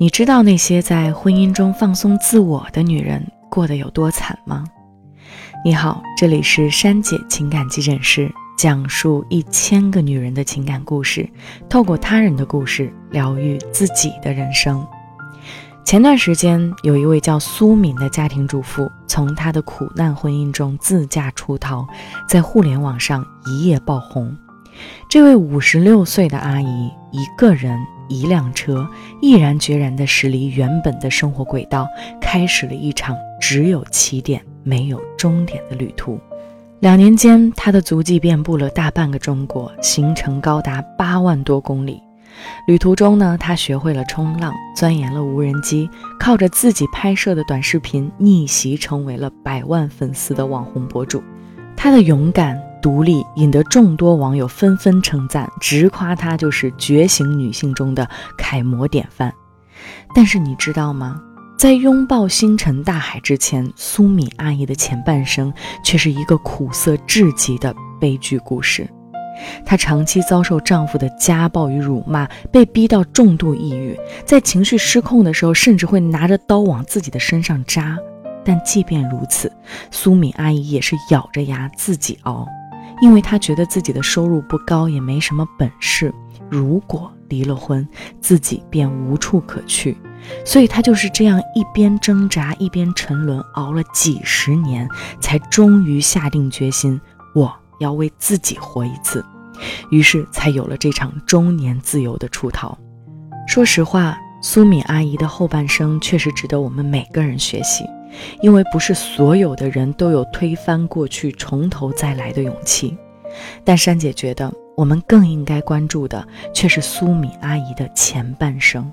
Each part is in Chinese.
你知道那些在婚姻中放松自我的女人过得有多惨吗？你好，这里是珊姐情感急诊室，讲述一千个女人的情感故事，透过他人的故事疗愈自己的人生。前段时间，有一位叫苏敏的家庭主妇，从她的苦难婚姻中自驾出逃，在互联网上一夜爆红。这位五十六岁的阿姨，一个人。一辆车，毅然决然地驶离原本的生活轨道，开始了一场只有起点没有终点的旅途。两年间，他的足迹遍布了大半个中国，行程高达八万多公里。旅途中呢，他学会了冲浪，钻研了无人机，靠着自己拍摄的短视频逆袭，成为了百万粉丝的网红博主。他的勇敢。独立引得众多网友纷纷称赞，直夸她就是觉醒女性中的楷模典范。但是你知道吗？在拥抱星辰大海之前，苏敏阿姨的前半生却是一个苦涩至极的悲剧故事。她长期遭受丈夫的家暴与辱骂，被逼到重度抑郁，在情绪失控的时候，甚至会拿着刀往自己的身上扎。但即便如此，苏敏阿姨也是咬着牙自己熬。因为她觉得自己的收入不高，也没什么本事。如果离了婚，自己便无处可去，所以她就是这样一边挣扎，一边沉沦，熬了几十年，才终于下定决心，我要为自己活一次。于是才有了这场中年自由的出逃。说实话，苏敏阿姨的后半生确实值得我们每个人学习。因为不是所有的人都有推翻过去、从头再来的勇气，但珊姐觉得我们更应该关注的却是苏米阿姨的前半生。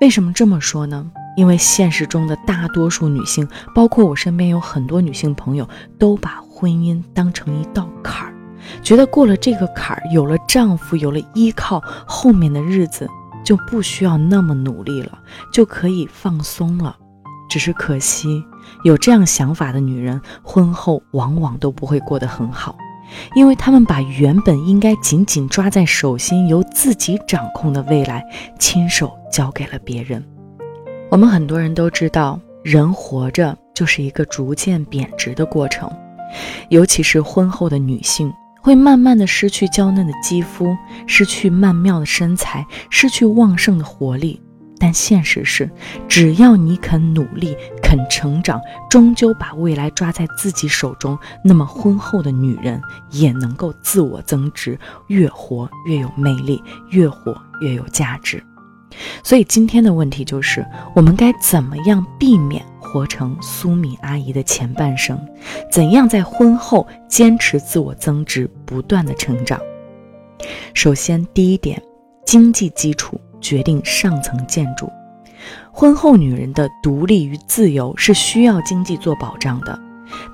为什么这么说呢？因为现实中的大多数女性，包括我身边有很多女性朋友，都把婚姻当成一道坎儿，觉得过了这个坎儿，有了丈夫，有了依靠，后面的日子就不需要那么努力了，就可以放松了。只是可惜，有这样想法的女人，婚后往往都不会过得很好，因为她们把原本应该紧紧抓在手心、由自己掌控的未来，亲手交给了别人。我们很多人都知道，人活着就是一个逐渐贬值的过程，尤其是婚后的女性，会慢慢的失去娇嫩的肌肤，失去曼妙的身材，失去旺盛的活力。但现实是，只要你肯努力、肯成长，终究把未来抓在自己手中，那么婚后的女人也能够自我增值，越活越有魅力，越活越有价值。所以今天的问题就是，我们该怎么样避免活成苏敏阿姨的前半生？怎样在婚后坚持自我增值，不断的成长？首先，第一点，经济基础。决定上层建筑。婚后女人的独立与自由是需要经济做保障的。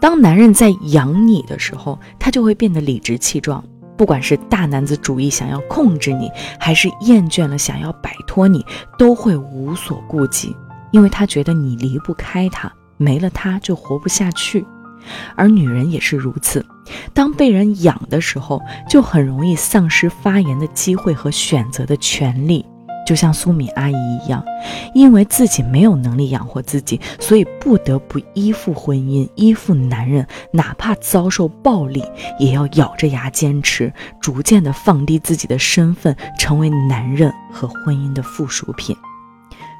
当男人在养你的时候，他就会变得理直气壮。不管是大男子主义想要控制你，还是厌倦了想要摆脱你，都会无所顾忌，因为他觉得你离不开他，没了他就活不下去。而女人也是如此，当被人养的时候，就很容易丧失发言的机会和选择的权利。就像苏敏阿姨一样，因为自己没有能力养活自己，所以不得不依附婚姻，依附男人，哪怕遭受暴力，也要咬着牙坚持，逐渐的放低自己的身份，成为男人和婚姻的附属品。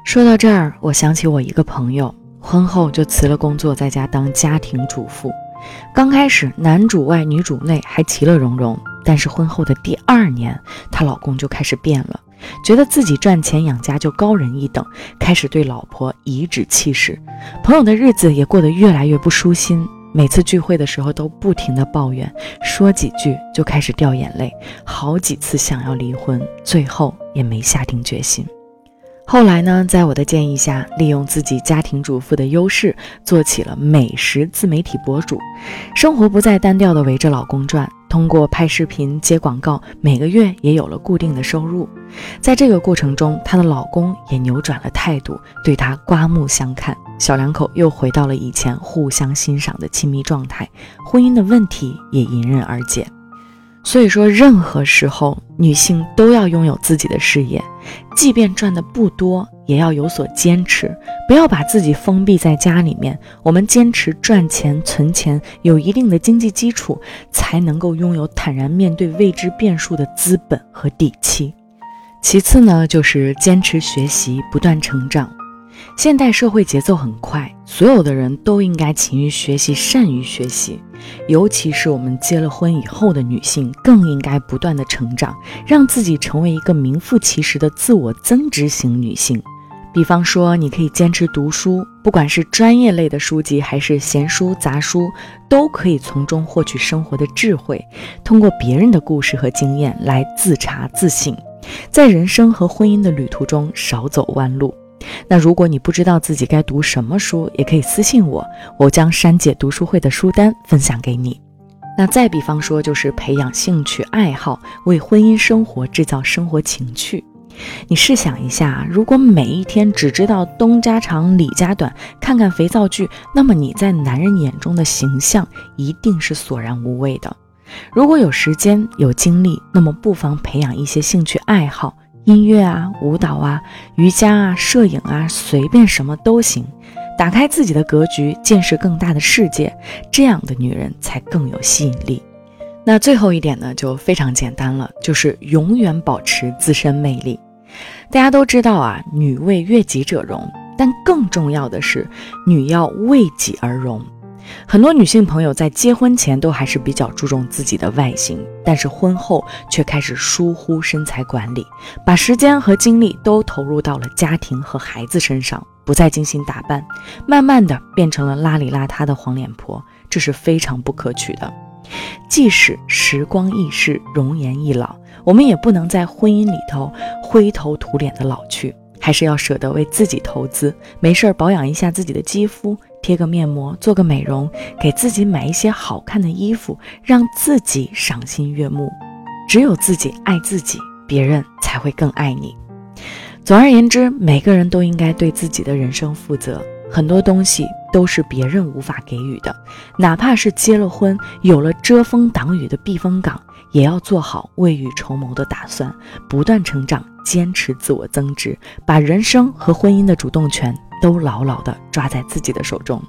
说到这儿，我想起我一个朋友，婚后就辞了工作，在家当家庭主妇。刚开始男主外女主内，还其乐融融，但是婚后的第二年，她老公就开始变了。觉得自己赚钱养家就高人一等，开始对老婆颐指气使，朋友的日子也过得越来越不舒心。每次聚会的时候都不停的抱怨，说几句就开始掉眼泪，好几次想要离婚，最后也没下定决心。后来呢，在我的建议下，利用自己家庭主妇的优势，做起了美食自媒体博主，生活不再单调的围着老公转。通过拍视频接广告，每个月也有了固定的收入。在这个过程中，她的老公也扭转了态度，对她刮目相看。小两口又回到了以前互相欣赏的亲密状态，婚姻的问题也迎刃而解。所以说，任何时候女性都要拥有自己的事业，即便赚的不多，也要有所坚持，不要把自己封闭在家里面。我们坚持赚钱、存钱，有一定的经济基础，才能够拥有坦然面对未知变数的资本和底气。其次呢，就是坚持学习，不断成长。现代社会节奏很快，所有的人都应该勤于学习，善于学习。尤其是我们结了婚以后的女性，更应该不断的成长，让自己成为一个名副其实的自我增值型女性。比方说，你可以坚持读书，不管是专业类的书籍，还是闲书杂书，都可以从中获取生活的智慧，通过别人的故事和经验来自查自省，在人生和婚姻的旅途中少走弯路。那如果你不知道自己该读什么书，也可以私信我，我将珊姐读书会的书单分享给你。那再比方说，就是培养兴趣爱好，为婚姻生活制造生活情趣。你试想一下，如果每一天只知道东家长李家短，看看肥皂剧，那么你在男人眼中的形象一定是索然无味的。如果有时间有精力，那么不妨培养一些兴趣爱好。音乐啊，舞蹈啊，瑜伽啊，摄影啊，随便什么都行。打开自己的格局，见识更大的世界，这样的女人才更有吸引力。那最后一点呢，就非常简单了，就是永远保持自身魅力。大家都知道啊，女为悦己者容，但更重要的是，女要为己而容。很多女性朋友在结婚前都还是比较注重自己的外形，但是婚后却开始疏忽身材管理，把时间和精力都投入到了家庭和孩子身上，不再精心打扮，慢慢的变成了邋里邋遢的黄脸婆，这是非常不可取的。即使时光易逝，容颜易老，我们也不能在婚姻里头灰头土脸的老去，还是要舍得为自己投资，没事儿保养一下自己的肌肤。贴个面膜，做个美容，给自己买一些好看的衣服，让自己赏心悦目。只有自己爱自己，别人才会更爱你。总而言之，每个人都应该对自己的人生负责。很多东西都是别人无法给予的，哪怕是结了婚，有了遮风挡雨的避风港，也要做好未雨绸缪的打算，不断成长，坚持自我增值，把人生和婚姻的主动权。都牢牢地抓在自己的手中。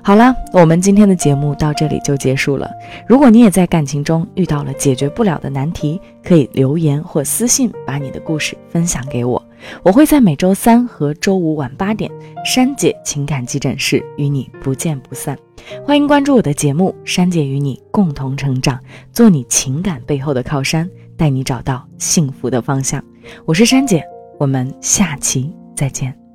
好了，我们今天的节目到这里就结束了。如果你也在感情中遇到了解决不了的难题，可以留言或私信把你的故事分享给我，我会在每周三和周五晚八点，珊姐情感急诊室与你不见不散。欢迎关注我的节目，珊姐与你共同成长，做你情感背后的靠山，带你找到幸福的方向。我是珊姐，我们下期再见。